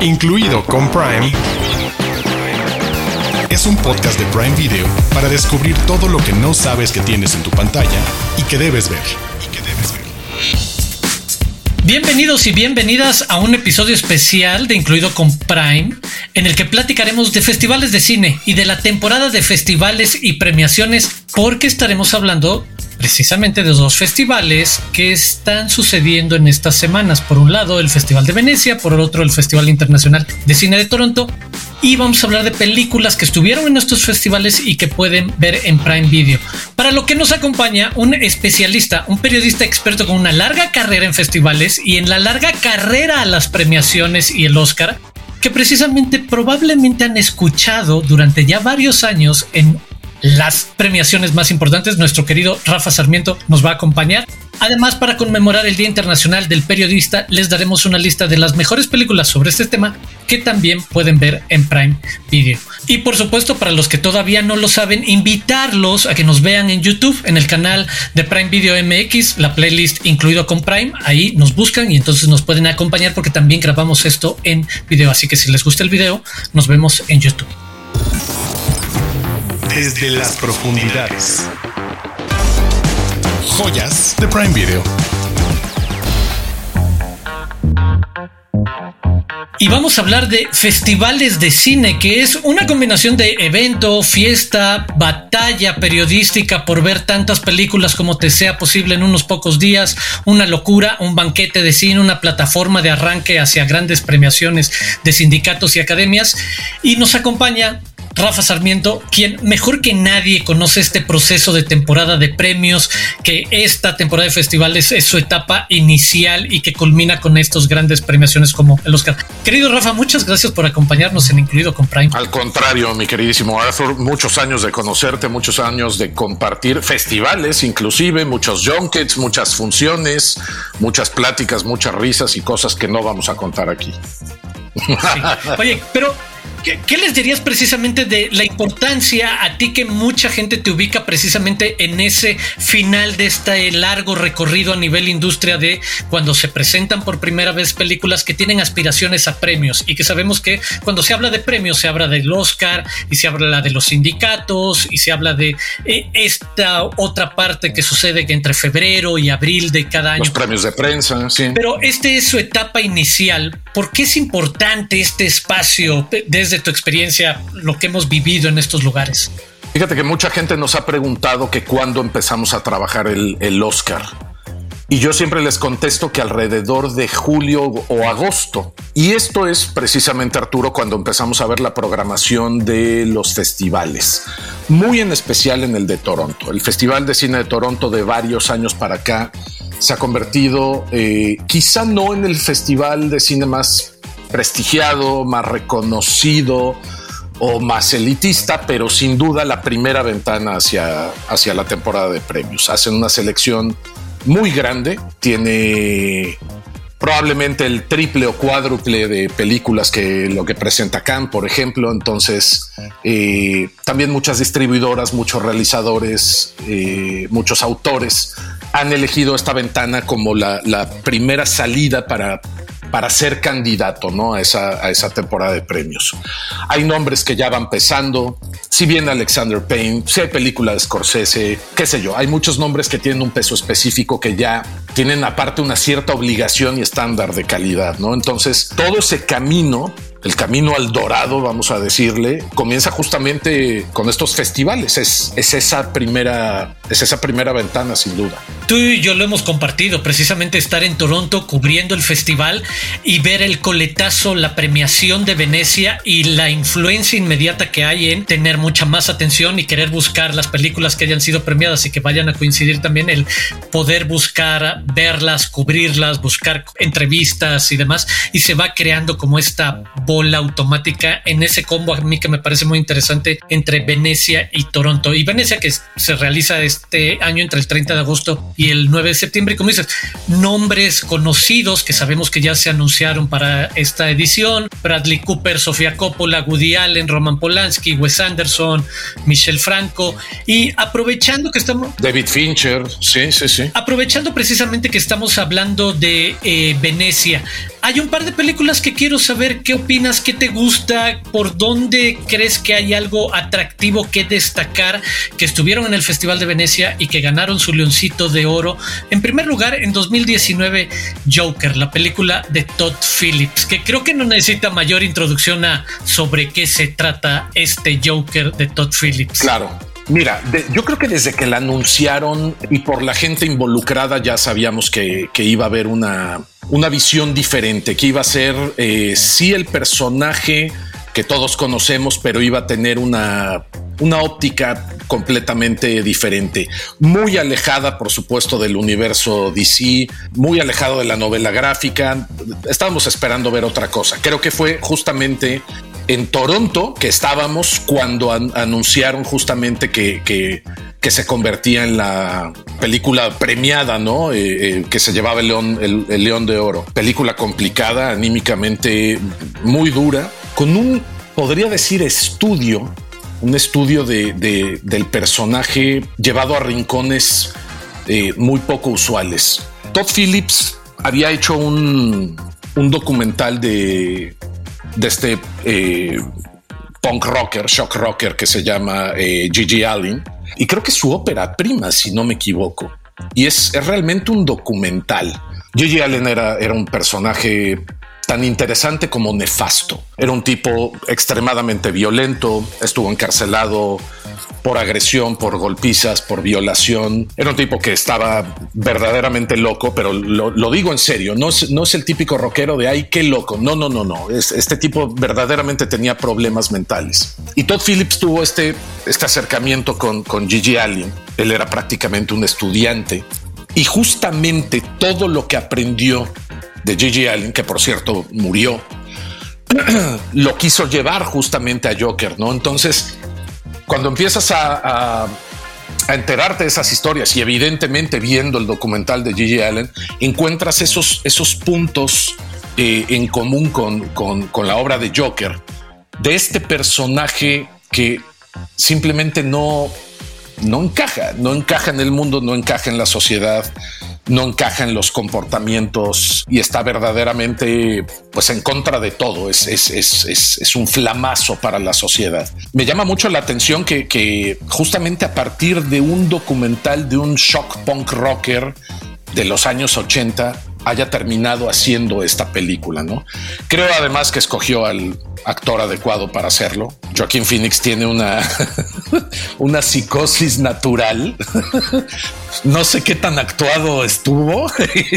incluido con Prime, es un podcast de Prime Video para descubrir todo lo que no sabes que tienes en tu pantalla y que debes ver. Bienvenidos y bienvenidas a un episodio especial de Incluido con Prime, en el que platicaremos de festivales de cine y de la temporada de festivales y premiaciones, porque estaremos hablando precisamente de dos festivales que están sucediendo en estas semanas. Por un lado, el Festival de Venecia, por el otro, el Festival Internacional de Cine de Toronto. Y vamos a hablar de películas que estuvieron en estos festivales y que pueden ver en Prime Video. Para lo que nos acompaña un especialista, un periodista experto con una larga carrera en festivales y en la larga carrera a las premiaciones y el Oscar, que precisamente probablemente han escuchado durante ya varios años en las premiaciones más importantes. Nuestro querido Rafa Sarmiento nos va a acompañar. Además, para conmemorar el Día Internacional del Periodista, les daremos una lista de las mejores películas sobre este tema que también pueden ver en Prime Video. Y por supuesto, para los que todavía no lo saben, invitarlos a que nos vean en YouTube, en el canal de Prime Video MX, la playlist incluido con Prime. Ahí nos buscan y entonces nos pueden acompañar porque también grabamos esto en video. Así que si les gusta el video, nos vemos en YouTube desde las profundidades. Joyas de Prime Video. Y vamos a hablar de festivales de cine, que es una combinación de evento, fiesta, batalla periodística por ver tantas películas como te sea posible en unos pocos días, una locura, un banquete de cine, una plataforma de arranque hacia grandes premiaciones de sindicatos y academias. Y nos acompaña Rafa Sarmiento, quien mejor que nadie conoce este proceso de temporada de premios, que esta temporada de festivales es su etapa inicial y que culmina con estos grandes premiaciones como el Oscar. Querido Rafa, muchas gracias por acompañarnos en Incluido con Prime. Al contrario, mi queridísimo Arthur, muchos años de conocerte, muchos años de compartir festivales, inclusive muchos junkets, muchas funciones, muchas pláticas, muchas risas y cosas que no vamos a contar aquí. Oye, pero ¿Qué, les dirías precisamente de la importancia a ti que mucha gente te ubica precisamente en ese final de este largo recorrido a nivel industria de cuando se presentan por primera vez películas que tienen aspiraciones a premios y que sabemos que cuando se habla de premios se habla del Oscar y se habla de los sindicatos y se habla de eh, esta otra parte que sucede entre febrero y abril de cada año. Los premios de prensa, sí. Pero este es su etapa inicial. ¿Por qué es importante este espacio desde de tu experiencia lo que hemos vivido en estos lugares? Fíjate que mucha gente nos ha preguntado que cuándo empezamos a trabajar el, el Oscar. Y yo siempre les contesto que alrededor de julio o agosto. Y esto es precisamente, Arturo, cuando empezamos a ver la programación de los festivales, muy en especial en el de Toronto. El Festival de Cine de Toronto de varios años para acá se ha convertido, eh, quizá no en el festival de cine más prestigiado, más reconocido o más elitista, pero sin duda la primera ventana hacia, hacia la temporada de premios. Hacen una selección muy grande, tiene probablemente el triple o cuádruple de películas que lo que presenta Cannes, por ejemplo. Entonces, eh, también muchas distribuidoras, muchos realizadores, eh, muchos autores han elegido esta ventana como la, la primera salida para para ser candidato ¿no? a, esa, a esa temporada de premios. Hay nombres que ya van pesando, si bien Alexander Payne, si hay películas de Scorsese, qué sé yo, hay muchos nombres que tienen un peso específico que ya tienen aparte una cierta obligación y estándar de calidad, ¿no? Entonces, todo ese camino el camino al dorado, vamos a decirle, comienza justamente con estos festivales. Es, es, esa primera, es esa primera ventana, sin duda. Tú y yo lo hemos compartido, precisamente estar en Toronto cubriendo el festival y ver el coletazo, la premiación de Venecia y la influencia inmediata que hay en tener mucha más atención y querer buscar las películas que hayan sido premiadas y que vayan a coincidir también el poder buscar verlas, cubrirlas, buscar entrevistas y demás. Y se va creando como esta bola automática en ese combo a mí que me parece muy interesante entre Venecia y Toronto. Y Venecia que se realiza este año entre el 30 de agosto y el 9 de septiembre. Y como dices, nombres conocidos que sabemos que ya se anunciaron para esta edición. Bradley Cooper, Sofía Coppola, Woody Allen, Roman Polanski, Wes Anderson, Michelle Franco. Y aprovechando que estamos... David Fincher, sí, sí, sí. Aprovechando precisamente que estamos hablando de eh, Venecia, hay un par de películas que quiero saber. Qué opinas, qué te gusta, por dónde crees que hay algo atractivo que destacar, que estuvieron en el Festival de Venecia y que ganaron su leoncito de oro. En primer lugar, en 2019, Joker, la película de Todd Phillips, que creo que no necesita mayor introducción a sobre qué se trata este Joker de Todd Phillips. Claro, Mira, yo creo que desde que la anunciaron y por la gente involucrada ya sabíamos que, iba a haber una, una, visión diferente, que iba a ser eh, sí el personaje que todos conocemos, pero iba a tener una, una óptica completamente diferente, muy alejada, por supuesto, del universo DC, muy alejado de la novela gráfica. Estábamos esperando ver otra cosa. Creo que fue justamente en Toronto, que estábamos cuando anunciaron justamente que, que, se convertía en la película premiada, ¿no? Eh, eh, que se llevaba el león, el, león de oro. Película complicada, anímicamente muy dura, con un, podría decir, estudio, un estudio de, del personaje llevado a rincones eh, muy poco usuales. Todd Phillips había hecho un, un documental de de este eh, punk rocker, shock rocker que se llama eh, Gigi Allen. Y creo que es su ópera prima, si no me equivoco. Y es, realmente un documental. Gigi Allen era, era un personaje tan interesante como nefasto. Era un tipo extremadamente violento, estuvo encarcelado por agresión, por golpizas, por violación. Era un tipo que estaba verdaderamente loco, pero lo, digo en serio, no es, el típico rockero de ay, qué loco. No, no, no, no. este tipo verdaderamente tenía problemas mentales. Y Todd Phillips tuvo este, este acercamiento con, con Gigi Allen. Él era prácticamente un estudiante. Y justamente todo lo que aprendió de Gigi Allen, que por cierto murió, lo quiso llevar justamente a Joker, ¿no? Entonces, cuando empiezas a, enterarte de esas historias y evidentemente viendo el documental de Gigi Allen, encuentras esos, esos puntos eh, en común con, con, la obra de Joker, de este personaje que simplemente no, no encaja, no encaja en el mundo, no encaja en la sociedad, no encaja en los comportamientos y está verdaderamente pues en contra de todo. Es, es, es, es un flamazo para la sociedad. Me llama mucho la atención que, que justamente a partir de un documental de un shock punk rocker de los años 80 haya terminado haciendo esta película, ¿no? Creo además que escogió al actor adecuado para hacerlo. Joaquín Phoenix tiene una, una psicosis natural. no sé qué tan actuado estuvo.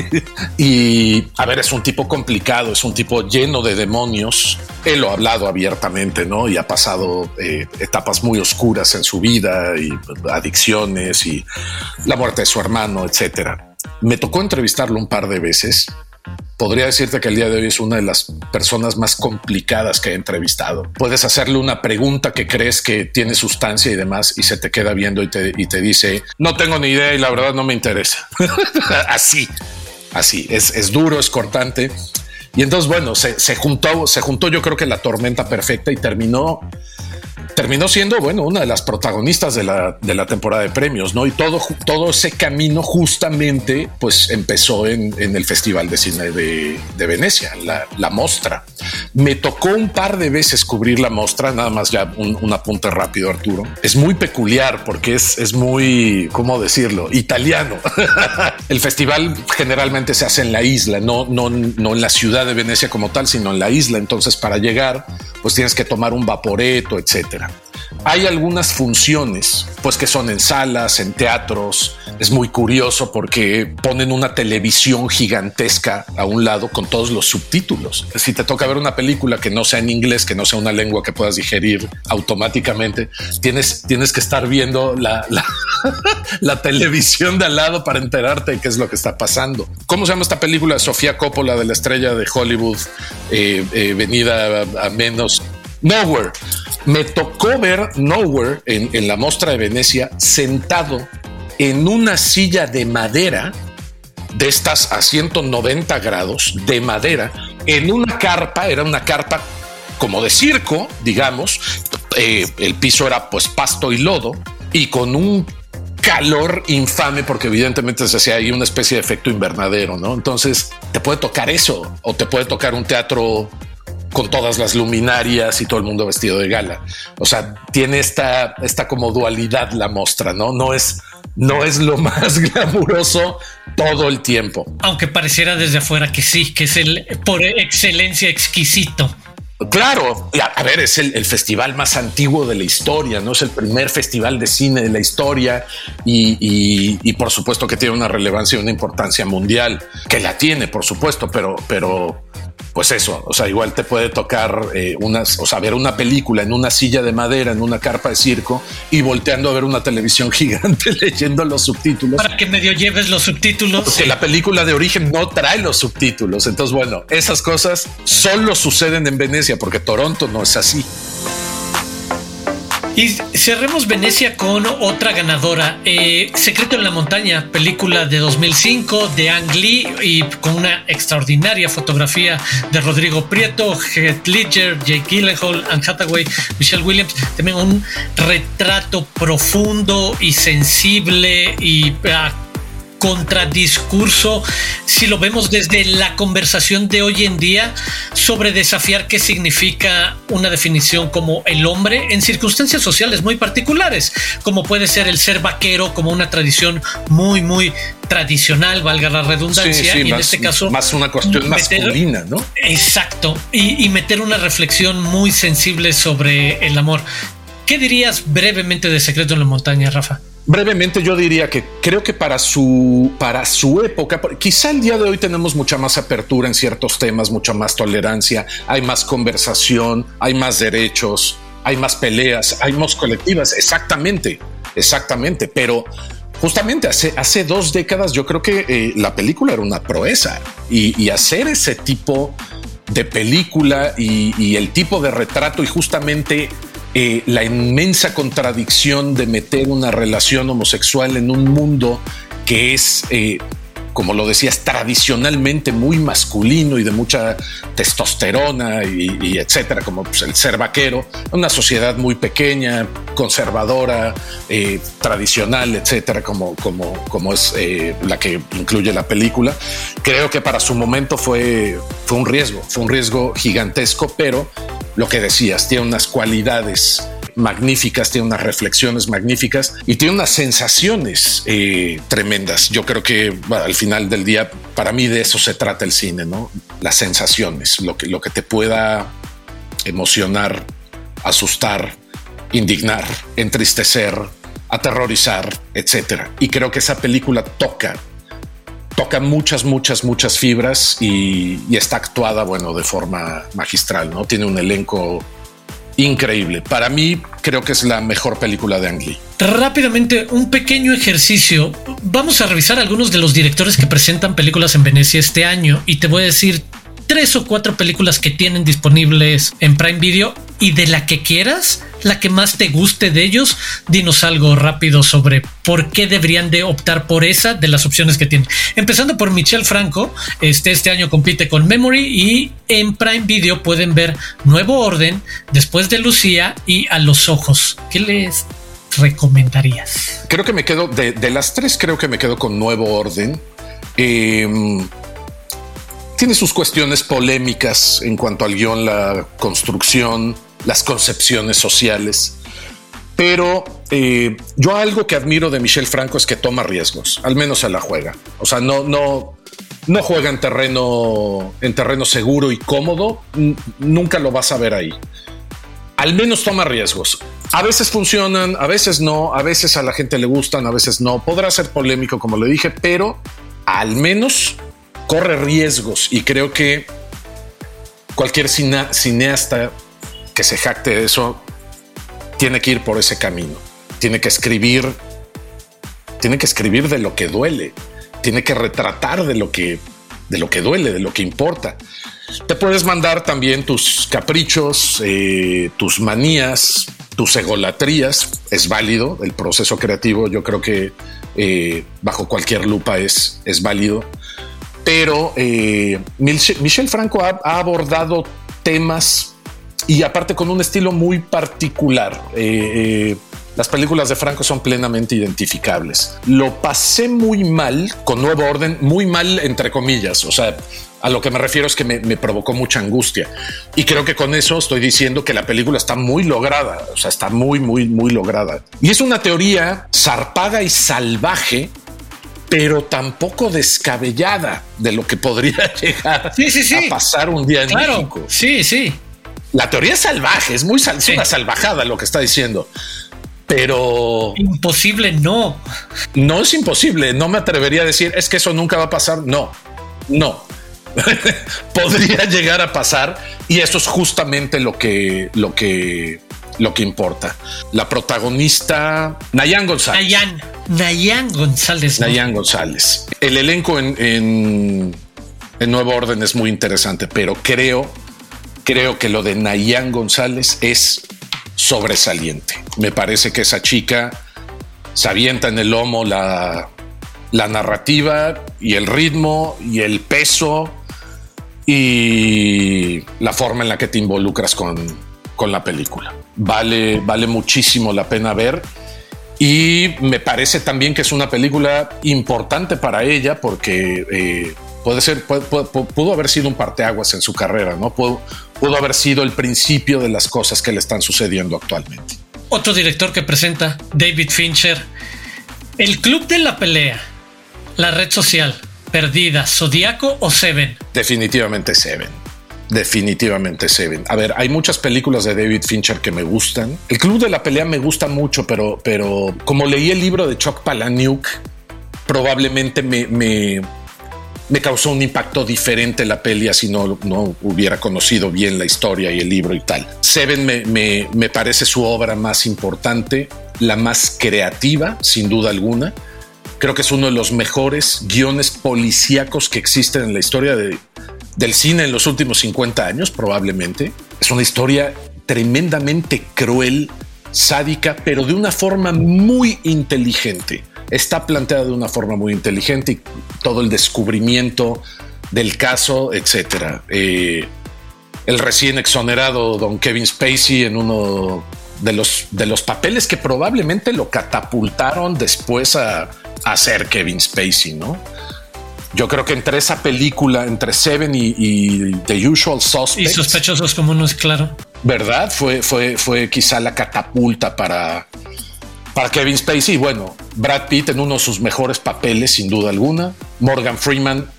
y a ver, es un tipo complicado, es un tipo lleno de demonios. Él lo ha hablado abiertamente, ¿no? Y ha pasado eh, etapas muy oscuras en su vida y adicciones y la muerte de su hermano, etcétera me tocó entrevistarlo un par de veces. Podría decirte que el día de hoy es una de las personas más complicadas que he entrevistado. Puedes hacerle una pregunta que crees que tiene sustancia y demás y se te queda viendo y te, dice, no tengo ni idea y la verdad no me interesa. así, así, es, duro, es cortante. Y entonces, bueno, se, se, juntó, se juntó yo creo que la tormenta perfecta y terminó terminó siendo, bueno, una de las protagonistas de la, de la temporada de premios, ¿no? Y todo, todo ese camino justamente, pues empezó en, en el Festival de Cine de, de Venecia, la, la, Mostra. Me tocó un par de veces cubrir la Mostra, nada más ya un, un apunte rápido, Arturo. Es muy peculiar porque es, es muy, ¿cómo decirlo? Italiano. el festival generalmente se hace en la isla, no, no, no en la ciudad de Venecia como tal, sino en la isla. Entonces, para llegar, pues tienes que tomar un vaporeto, etcétera. Hay algunas funciones, pues que son en salas, en teatros. Es muy curioso porque ponen una televisión gigantesca a un lado con todos los subtítulos. Si te toca ver una película que no sea en inglés, que no sea una lengua que puedas digerir automáticamente, tienes, tienes que estar viendo la, la, televisión de al lado para enterarte de qué es lo que está pasando. ¿Cómo se llama esta película? Sofía Coppola de la estrella de Hollywood, eh, eh, venida a menos. Nowhere. Me tocó ver Nowhere en, la Mostra de Venecia sentado en una silla de madera de estas a 190 grados de madera en una carpa, era una carpa como de circo, digamos, eh, el piso era pues pasto y lodo y con un calor infame porque evidentemente se hacía ahí una especie de efecto invernadero, ¿no? Entonces te puede tocar eso o te puede tocar un teatro con todas las luminarias y todo el mundo vestido de gala. O sea, tiene esta, esta como dualidad la mostra, ¿no? No es, no es lo más glamuroso todo el tiempo. Aunque pareciera desde afuera que sí, que es el por excelencia exquisito. Claro, a, ver, es el, festival más antiguo de la historia, no es el primer festival de cine de la historia y, por supuesto que tiene una relevancia y una importancia mundial, que la tiene, por supuesto, pero, pero pues eso, o sea, igual te puede tocar eh, unas, o sea, ver una película en una silla de madera, en una carpa de circo y volteando a ver una televisión gigante leyendo los subtítulos. Para que medio lleves los subtítulos. Porque la película de origen no trae los subtítulos. Entonces, bueno, esas cosas solo suceden en Venecia porque Toronto no es así. Y cerremos Venecia con otra ganadora, eh, Secreto en la Montaña, película de 2005 de Ang Lee y con una extraordinaria fotografía de Rodrigo Prieto, Heath Ledger, Jake Gyllenhaal, Anne Hathaway, Michelle Williams. También un retrato profundo y sensible y ah, contradiscurso, si lo vemos desde la conversación de hoy en día, sobre desafiar qué significa una definición como el hombre en circunstancias sociales muy particulares, como puede ser el ser vaquero como una tradición muy, muy tradicional, valga la redundancia, y en este caso... Más una cuestión masculina, ¿no? Exacto, y, y meter una reflexión muy sensible sobre el amor. ¿Qué dirías brevemente de Secreto en la Montaña, Rafa? Brevemente yo diría que creo que para su, para su época, quizá el día de hoy tenemos mucha más apertura en ciertos temas, mucha más tolerancia, hay más conversación, hay más derechos, hay más peleas, hay más colectivas, exactamente, exactamente, pero justamente hace, hace dos décadas yo creo que eh, la película era una proeza y, hacer ese tipo de película y el tipo de retrato y justamente eh, la inmensa contradicción de meter una relación homosexual en un mundo que es, eh, como lo decías, tradicionalmente muy masculino y de mucha testosterona y, etcétera, como pues, el ser vaquero, una sociedad muy pequeña, conservadora, eh, tradicional, etcétera, como, como, como es la que incluye la película. Creo que para su momento fue, fue un riesgo, fue un riesgo gigantesco, pero lo que decías, tiene unas cualidades magníficas, tiene unas reflexiones magníficas y tiene unas sensaciones eh, tremendas. Yo creo que al final del día, para mí de eso se trata el cine, ¿no? Las sensaciones, lo que, lo que te pueda emocionar, asustar, indignar, entristecer, aterrorizar, etcétera. Y creo que esa película toca toca muchas, muchas, muchas fibras y, está actuada, bueno, de forma magistral, ¿no? Tiene un elenco increíble. Para mí, creo que es la mejor película de Ang Lee. Rápidamente, un pequeño ejercicio. Vamos a revisar algunos de los directores que presentan películas en Venecia este año y te voy a decir tres o cuatro películas que tienen disponibles en Prime Video y de la que quieras, la que más te guste de ellos, dinos algo rápido sobre por qué deberían de optar por esa de las opciones que tienen. Empezando por Michelle Franco, este, este año compite con Memory y en Prime Video pueden ver Nuevo Orden, después de Lucía y A los Ojos. ¿Qué les recomendarías? Creo que me quedo, de, de las tres, creo que me quedo con Nuevo Orden. Eh, tiene sus cuestiones polémicas en cuanto al guion, la construcción, las concepciones sociales. Pero eh, yo algo que admiro de Michel Franco es que toma riesgos, al menos se la juega. O sea, no, no, no juega en terreno, en terreno seguro y cómodo. Nunca lo vas a ver ahí. Al menos toma riesgos. A veces funcionan, a veces no, a veces a la gente le gustan, a veces no. Podrá ser polémico, como le dije, pero al menos corre riesgos y creo que cualquier cineasta que se jacte de eso tiene que ir por ese camino. Tiene que escribir, tiene que escribir de lo que duele, tiene que retratar de lo que, de lo que duele, de lo que importa. Te puedes mandar también tus caprichos, eh, tus manías, tus egolatrías. Es válido el proceso creativo. Yo creo que eh, bajo cualquier lupa es, es válido pero eh, Michel Franco ha, abordado temas y aparte con un estilo muy particular. Eh, eh, Las películas de Franco son plenamente identificables. Lo pasé muy mal con Nuevo Orden, muy mal entre comillas. O sea, a lo que me refiero es que me, me, provocó mucha angustia. Y creo que con eso estoy diciendo que la película está muy lograda. O sea, está muy, muy, muy lograda. Y es una teoría zarpada y salvaje pero tampoco descabellada de lo que podría llegar a pasar un día en México. Sí, sí. La teoría es salvaje, es muy una salvajada lo que está diciendo. Pero imposible no. No es imposible. No me atrevería a decir es que eso nunca va a pasar. No, no. Podría llegar a pasar y eso es justamente lo que, lo que lo que importa. La protagonista, Nayan González. Nayan, Nayan González. Nayan González. El elenco en, en, en Nuevo Orden es muy interesante, pero creo, creo que lo de Nayan González es sobresaliente. Me parece que esa chica se avienta en el lomo la, la narrativa y el ritmo y el peso y la forma en la que te involucras con, con la película vale, vale muchísimo la pena ver. Y me parece también que es una película importante para ella porque eh, puede ser, pudo haber sido un parteaguas en su carrera, ¿no? Pudo, pudo haber sido el principio de las cosas que le están sucediendo actualmente. Otro director que presenta, David Fincher, El Club de la Pelea, La Red Social, Perdida, Zodíaco o Seven. Definitivamente Seven. Definitivamente Seven. A ver, hay muchas películas de David Fincher que me gustan. El Club de la Pelea me gusta mucho, pero, pero como leí el libro de Chuck Palahniuk, probablemente me, me, me causó un impacto diferente la peli si no, no hubiera conocido bien la historia y el libro y tal. Seven me, me, me parece su obra más importante, la más creativa, sin duda alguna. Creo que es uno de los mejores guiones policíacos que existen en la historia de, del cine en los últimos 50 años, probablemente. Es una historia tremendamente cruel, sádica, pero de una forma muy inteligente. Está planteada de una forma muy inteligente y todo el descubrimiento del caso, etcétera. Eh, el recién exonerado don Kevin Spacey en uno de los, de los papeles que probablemente lo catapultaron después a, a ser Kevin Spacey, ¿no? Yo creo que entre esa película, entre Seven y, The Usual Suspects. Y sospechosos comunes, claro. ¿Verdad? Fue, fue, fue quizá la catapulta para, para Kevin Spacey. Bueno, Brad Pitt en uno de sus mejores papeles, sin duda alguna. Morgan Freeman,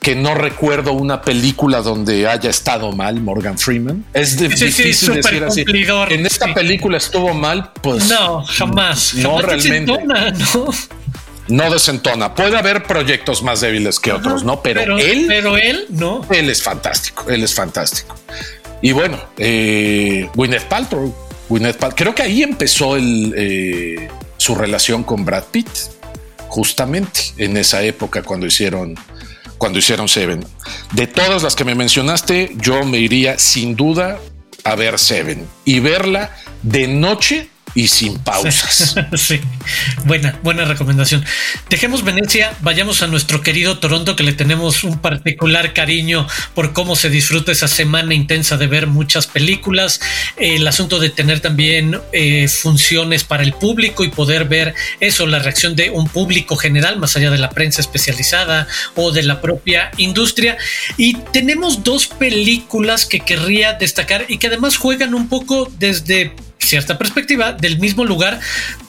que no recuerdo una película donde haya estado mal Morgan Freeman. Es difícil decir así. En esta película estuvo mal, pues. No, jamás. No realmente. no no desentona. Puede haber proyectos más débiles que otros, ¿no? Pero, él. Pero él no. Él es fantástico. Él es fantástico. Y bueno, eh, Gwyneth Paltrow. creo que ahí empezó el, eh, su relación con Brad Pitt, justamente en esa época cuando hicieron cuando hicieron Seven. De todas las que me mencionaste, yo me iría sin duda a ver Seven y verla de noche y sin pausas. Sí, buena, buena recomendación. Dejemos Venecia, vayamos a nuestro querido Toronto, que le tenemos un particular cariño por cómo se disfruta esa semana intensa de ver muchas películas. El asunto de tener también eh, funciones para el público y poder ver eso, la reacción de un público general, más allá de la prensa especializada o de la propia industria. Y tenemos dos películas que querría destacar y que además juegan un poco desde cierta perspectiva del mismo lugar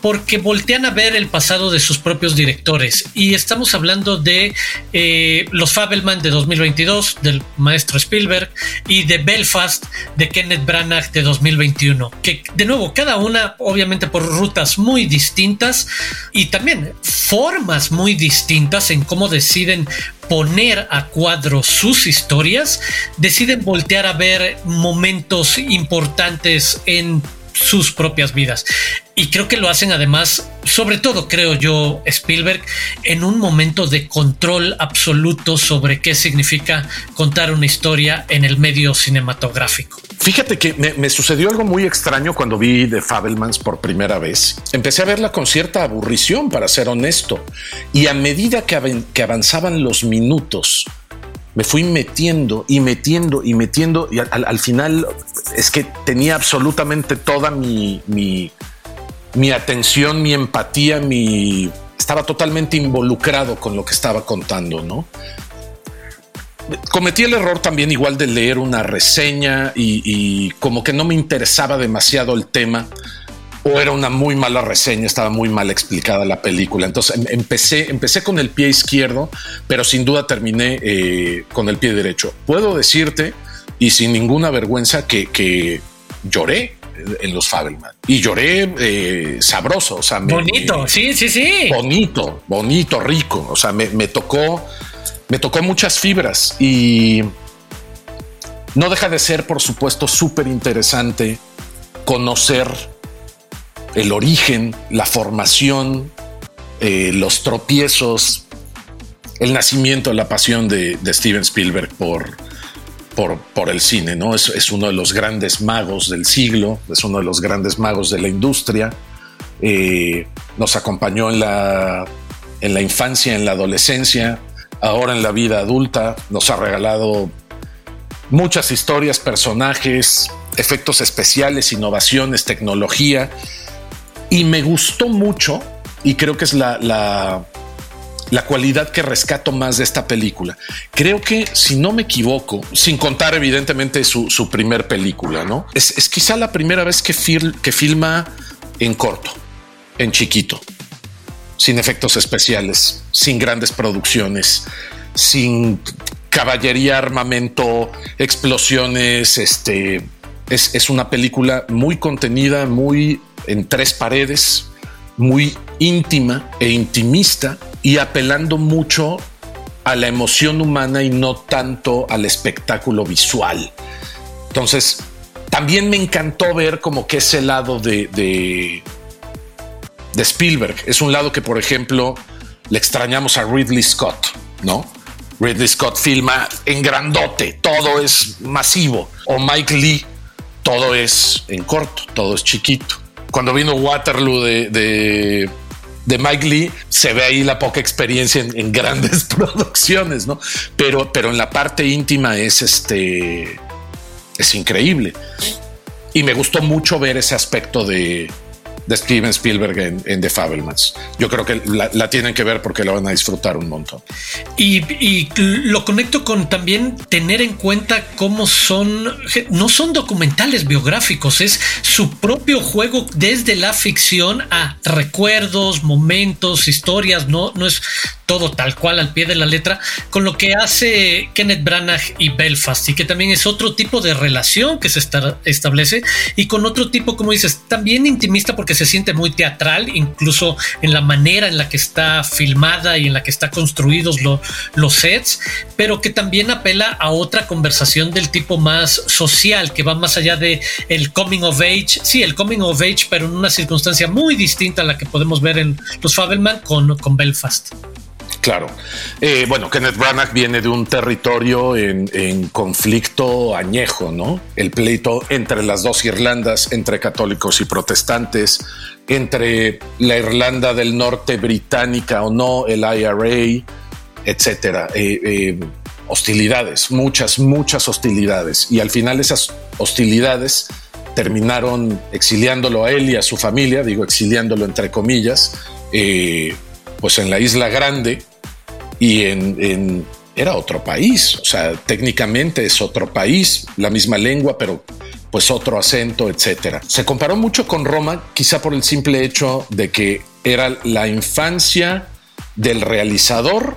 porque voltean a ver el pasado de sus propios directores. Y estamos hablando de eh, los Fabelman de 2022 del maestro Spielberg y de Belfast de Kenneth Branagh de 2021 que de nuevo cada una obviamente por rutas muy distintas y también formas muy distintas en cómo deciden poner a cuadro sus historias, deciden voltear a ver momentos importantes en sus propias vidas. Y creo que lo hacen además, sobre todo creo yo, Spielberg, en un momento de control absoluto sobre qué significa contar una historia en el medio cinematográfico. Fíjate que me, sucedió algo muy extraño cuando vi The Fabelmans por primera vez. Empecé a verla con cierta aburrición, para ser honesto. Y a medida que, que avanzaban los minutos, me fui metiendo y metiendo y metiendo y al, final es que tenía absolutamente toda mi, mi, atención, mi empatía, mi estaba totalmente involucrado con lo que estaba contando, ¿no? Cometí el error también igual de leer una reseña y, como que no me interesaba demasiado el tema o era una muy mala reseña, estaba muy mal explicada la película. Entonces em, empecé, empecé con el pie izquierdo, pero sin duda terminé eh, con el pie derecho. Puedo decirte y sin ninguna vergüenza que lloré en los Fabelman. Y lloré eh, sabroso, o sea, bonito, sí, sí, sí. Bonito, bonito, rico. O sea, me, tocó, me tocó muchas fibras y no deja de ser, por supuesto, súper interesante conocer el origen, la formación, eh, los tropiezos, el nacimiento, la pasión de Steven Spielberg por, por, el cine, ¿no? Es, uno de los grandes magos del siglo, es uno de los grandes magos de la industria. Eh, nos acompañó en la, en la infancia, en la adolescencia, ahora en la vida adulta, nos ha regalado muchas historias, personajes, efectos especiales, innovaciones, tecnología. Y me gustó mucho, y creo que es la, la cualidad que rescato más de esta película. Creo que, si no me equivoco, sin contar evidentemente su, primer película, ¿no? Es, quizá la primera vez que, que filma en corto, en chiquito, sin efectos especiales, sin grandes producciones, sin caballería, armamento, explosiones, este... Es, es una película muy contenida, muy en tres paredes, muy íntima e intimista y apelando mucho a la emoción humana y no tanto al espectáculo visual. Entonces, también me encantó ver como que ese lado de, de, Spielberg. Es un lado que, por ejemplo, le extrañamos a Ridley Scott, ¿no? Ridley Scott filma en grandote, todo es masivo. O Mike Lee, todo es en corto, todo es chiquito. Cuando vino Waterloo de de Mike Lee, se ve ahí la poca experiencia en, grandes producciones, ¿no? Pero, pero en la parte íntima es este, es increíble. Y me gustó mucho ver ese aspecto de, de Steven Spielberg en, The Fablemans. Yo creo que la, tienen que ver porque la van a disfrutar un montón. Y, y, lo conecto con también tener en cuenta cómo son, no son documentales biográficos, es su propio juego desde la ficción a recuerdos, momentos, historias, no, no es todo tal cual al pie de la letra, con lo que hace Kenneth Branagh y Belfast, y que también es otro tipo de relación que se establece, y con otro tipo, como dices, también intimista porque se siente muy teatral, incluso en la manera en la que está filmada y en la que están construidos los sets, pero que también apela a otra conversación del tipo más social, que va más allá de el coming of age, sí, el coming of age, pero en una circunstancia muy distinta a la que podemos ver en los Fabelman con, con Belfast. Claro. Eh, bueno, Kenneth Branagh viene de un territorio en, conflicto añejo, ¿no? El pleito entre las dos Irlandas, entre católicos y protestantes, entre la Irlanda del Norte británica o no, el IRA, etcétera. Eh, eh, hostilidades, muchas, muchas hostilidades. Y al final esas hostilidades terminaron exiliándolo a él y a su familia, digo exiliándolo entre comillas, pues en la isla grande y en, era otro país, o sea, técnicamente es otro país, la misma lengua, pero pues otro acento, etcétera. Se comparó mucho con Roma, quizá por el simple hecho de que era la infancia del realizador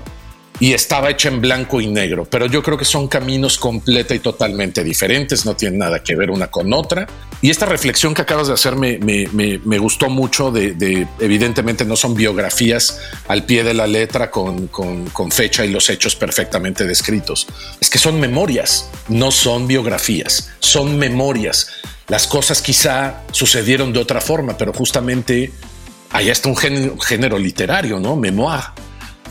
y estaba hecha en blanco y negro, pero yo creo que son caminos completa y totalmente diferentes, no tienen nada que ver una con otra. Y esta reflexión que acabas de hacer me, me, gustó mucho de, evidentemente no son biografías al pie de la letra con, con, con fecha y los hechos perfectamente descritos. Es que son memorias, no son biografías, son memorias. Las cosas quizá sucedieron de otra forma, pero justamente allá está un género, género literario, ¿no? Memoir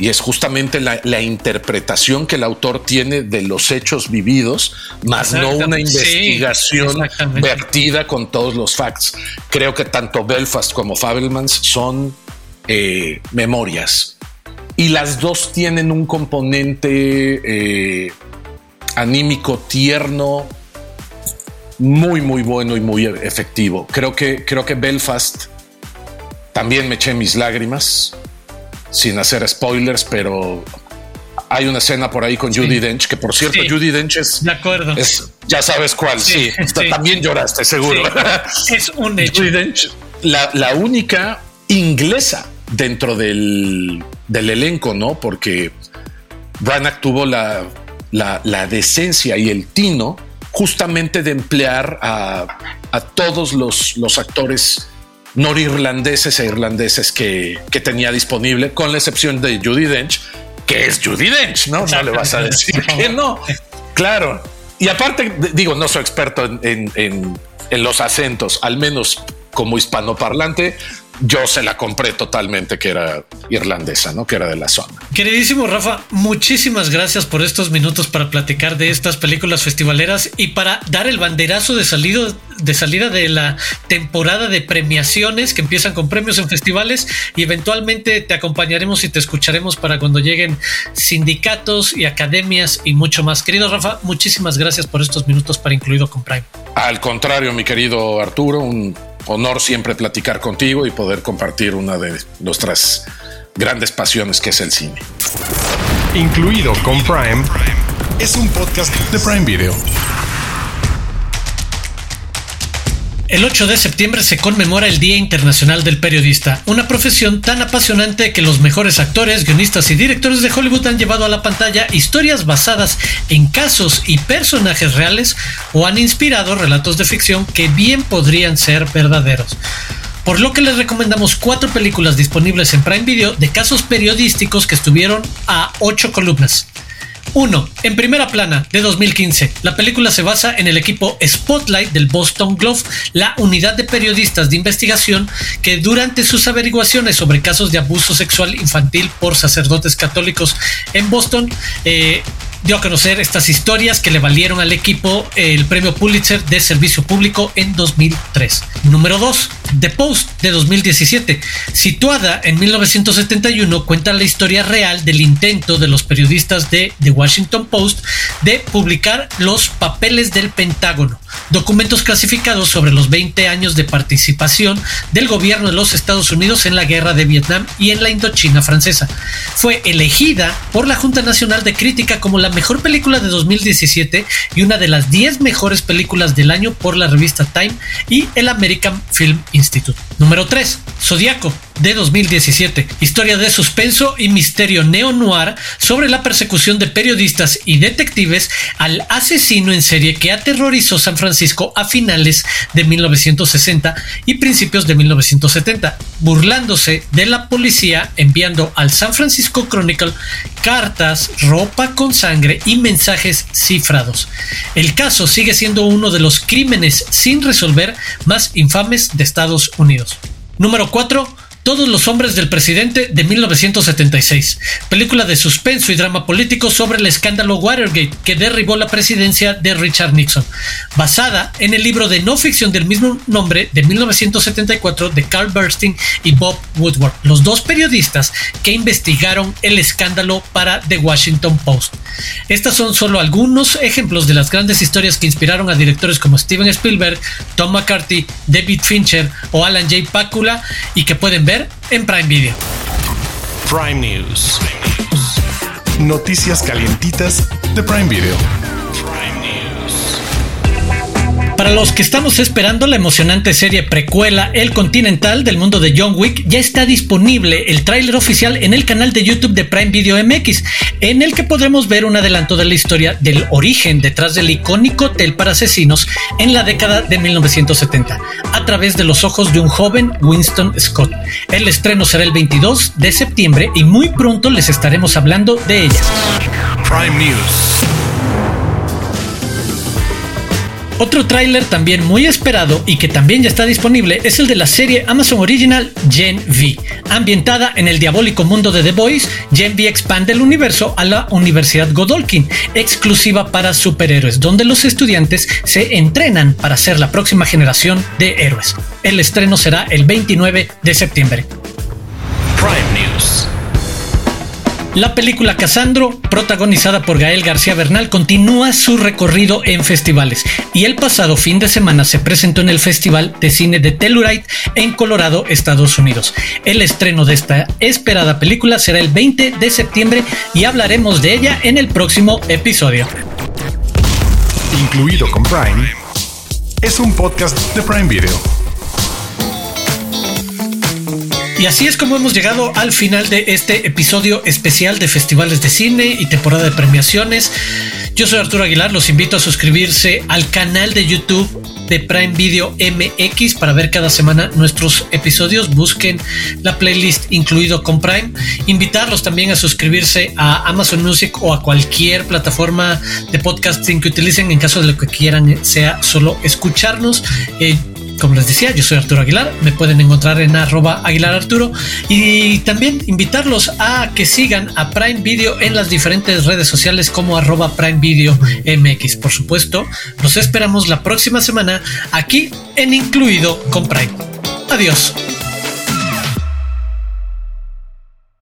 y es justamente la, interpretación que el autor tiene de los hechos vividos, más no una investigación vertida con todos los facts. Creo que tanto Belfast como Fabelmans son eh, memorias y las dos tienen un componente eh, anímico tierno muy muy bueno y muy efectivo. Creo que creo que Belfast también me eché mis lágrimas, sin hacer spoilers, pero hay una escena por ahí con Judy Dench, que por cierto, Judy Dench es. De acuerdo. ya sabes cuál, sí. También lloraste, seguro. Es un hecho. Judy Dench, la, única inglesa dentro del, elenco, ¿no? Porque Branagh tuvo la, la, decencia y el tino justamente de emplear a, todos los, los actores norirlandeses e irlandeses que, que tenía disponible, con la excepción de Judy Dench, que es Judy Dench, ¿no? No le vas a decir que no. Claro. Y aparte, digo, no soy experto en, en, en los acentos, al menos como hispanoparlante, yo se la compré totalmente que era irlandesa, ¿no? Que era de la zona. Queridísimo Rafa, muchísimas gracias por estos minutos para platicar de estas películas festivaleras y para dar el banderazo de salida de salida de la temporada de premiaciones que empiezan con premios en festivales y eventualmente te acompañaremos y te escucharemos para cuando lleguen sindicatos y academias y mucho más. Querido Rafa, muchísimas gracias por estos minutos para incluido con Prime. Al contrario, mi querido Arturo, un honor siempre platicar contigo y poder compartir una de nuestras grandes pasiones que es el cine. Incluido con Prime es un podcast de Prime Video. El 8 de septiembre se conmemora el Día Internacional del Periodista, una profesión tan apasionante que los mejores actores, guionistas y directores de Hollywood han llevado a la pantalla historias basadas en casos y personajes reales o han inspirado relatos de ficción que bien podrían ser verdaderos. Por lo que les recomendamos cuatro películas disponibles en Prime Video de casos periodísticos que estuvieron a ocho columnas. 1. En primera plana, de 2015. La película se basa en el equipo Spotlight del Boston Globe, la unidad de periodistas de investigación que durante sus averiguaciones sobre casos de abuso sexual infantil por sacerdotes católicos en Boston, eh, dio a conocer estas historias que le valieron al equipo el premio Pulitzer de Servicio Público en 2003. Número 2. The Post de 2017. Situada en 1971, cuenta la historia real del intento de los periodistas de The Washington Post de publicar los papeles del Pentágono, documentos clasificados sobre los 20 años de participación del gobierno de los Estados Unidos en la guerra de Vietnam y en la Indochina francesa. Fue elegida por la Junta Nacional de Crítica como la mejor película de 2017 y una de las 10 mejores películas del año por la revista Time y el American Film Institute. Número 3. Zodíaco de 2017, historia de suspenso y misterio neo-noir sobre la persecución de periodistas y detectives al asesino en serie que aterrorizó San Francisco a finales de 1960 y principios de 1970, burlándose de la policía enviando al San Francisco Chronicle cartas, ropa con sangre y mensajes cifrados. El caso sigue siendo uno de los crímenes sin resolver más infames de Estados Unidos. Número 4. Todos los hombres del presidente de 1976, película de suspenso y drama político sobre el escándalo Watergate que derribó la presidencia de Richard Nixon, basada en el libro de no ficción del mismo nombre de 1974 de Carl Bernstein y Bob Woodward, los dos periodistas que investigaron el escándalo para The Washington Post. Estas son solo algunos ejemplos de las grandes historias que inspiraron a directores como Steven Spielberg, Tom McCarthy, David Fincher o Alan J. Pakula y que pueden ver en Prime Video. Prime News. Noticias calientitas de Prime Video. Para los que estamos esperando la emocionante serie precuela El Continental del mundo de John Wick, ya está disponible el tráiler oficial en el canal de YouTube de Prime Video MX, en el que podremos ver un adelanto de la historia del origen detrás del icónico hotel para asesinos en la década de 1970, a través de los ojos de un joven Winston Scott. El estreno será el 22 de septiembre y muy pronto les estaremos hablando de ella. Prime News. Otro tráiler también muy esperado y que también ya está disponible es el de la serie Amazon Original Gen V. Ambientada en el diabólico mundo de The Boys, Gen V expande el universo a la Universidad Godolkin, exclusiva para superhéroes, donde los estudiantes se entrenan para ser la próxima generación de héroes. El estreno será el 29 de septiembre. Prime News. La película Casandro, protagonizada por Gael García Bernal, continúa su recorrido en festivales y el pasado fin de semana se presentó en el Festival de Cine de Telluride en Colorado, Estados Unidos. El estreno de esta esperada película será el 20 de septiembre y hablaremos de ella en el próximo episodio. Incluido con Prime, es un podcast de Prime Video. Y así es como hemos llegado al final de este episodio especial de festivales de cine y temporada de premiaciones. Yo soy Arturo Aguilar, los invito a suscribirse al canal de YouTube de Prime Video MX para ver cada semana nuestros episodios. Busquen la playlist incluido con Prime. Invitarlos también a suscribirse a Amazon Music o a cualquier plataforma de podcasting que utilicen en caso de lo que quieran sea solo escucharnos. Eh, como les decía, yo soy Arturo Aguilar, me pueden encontrar en arroba Aguilar Arturo y también invitarlos a que sigan a Prime Video en las diferentes redes sociales como arroba Prime Video MX. Por supuesto, nos esperamos la próxima semana aquí en Incluido con Prime. Adiós.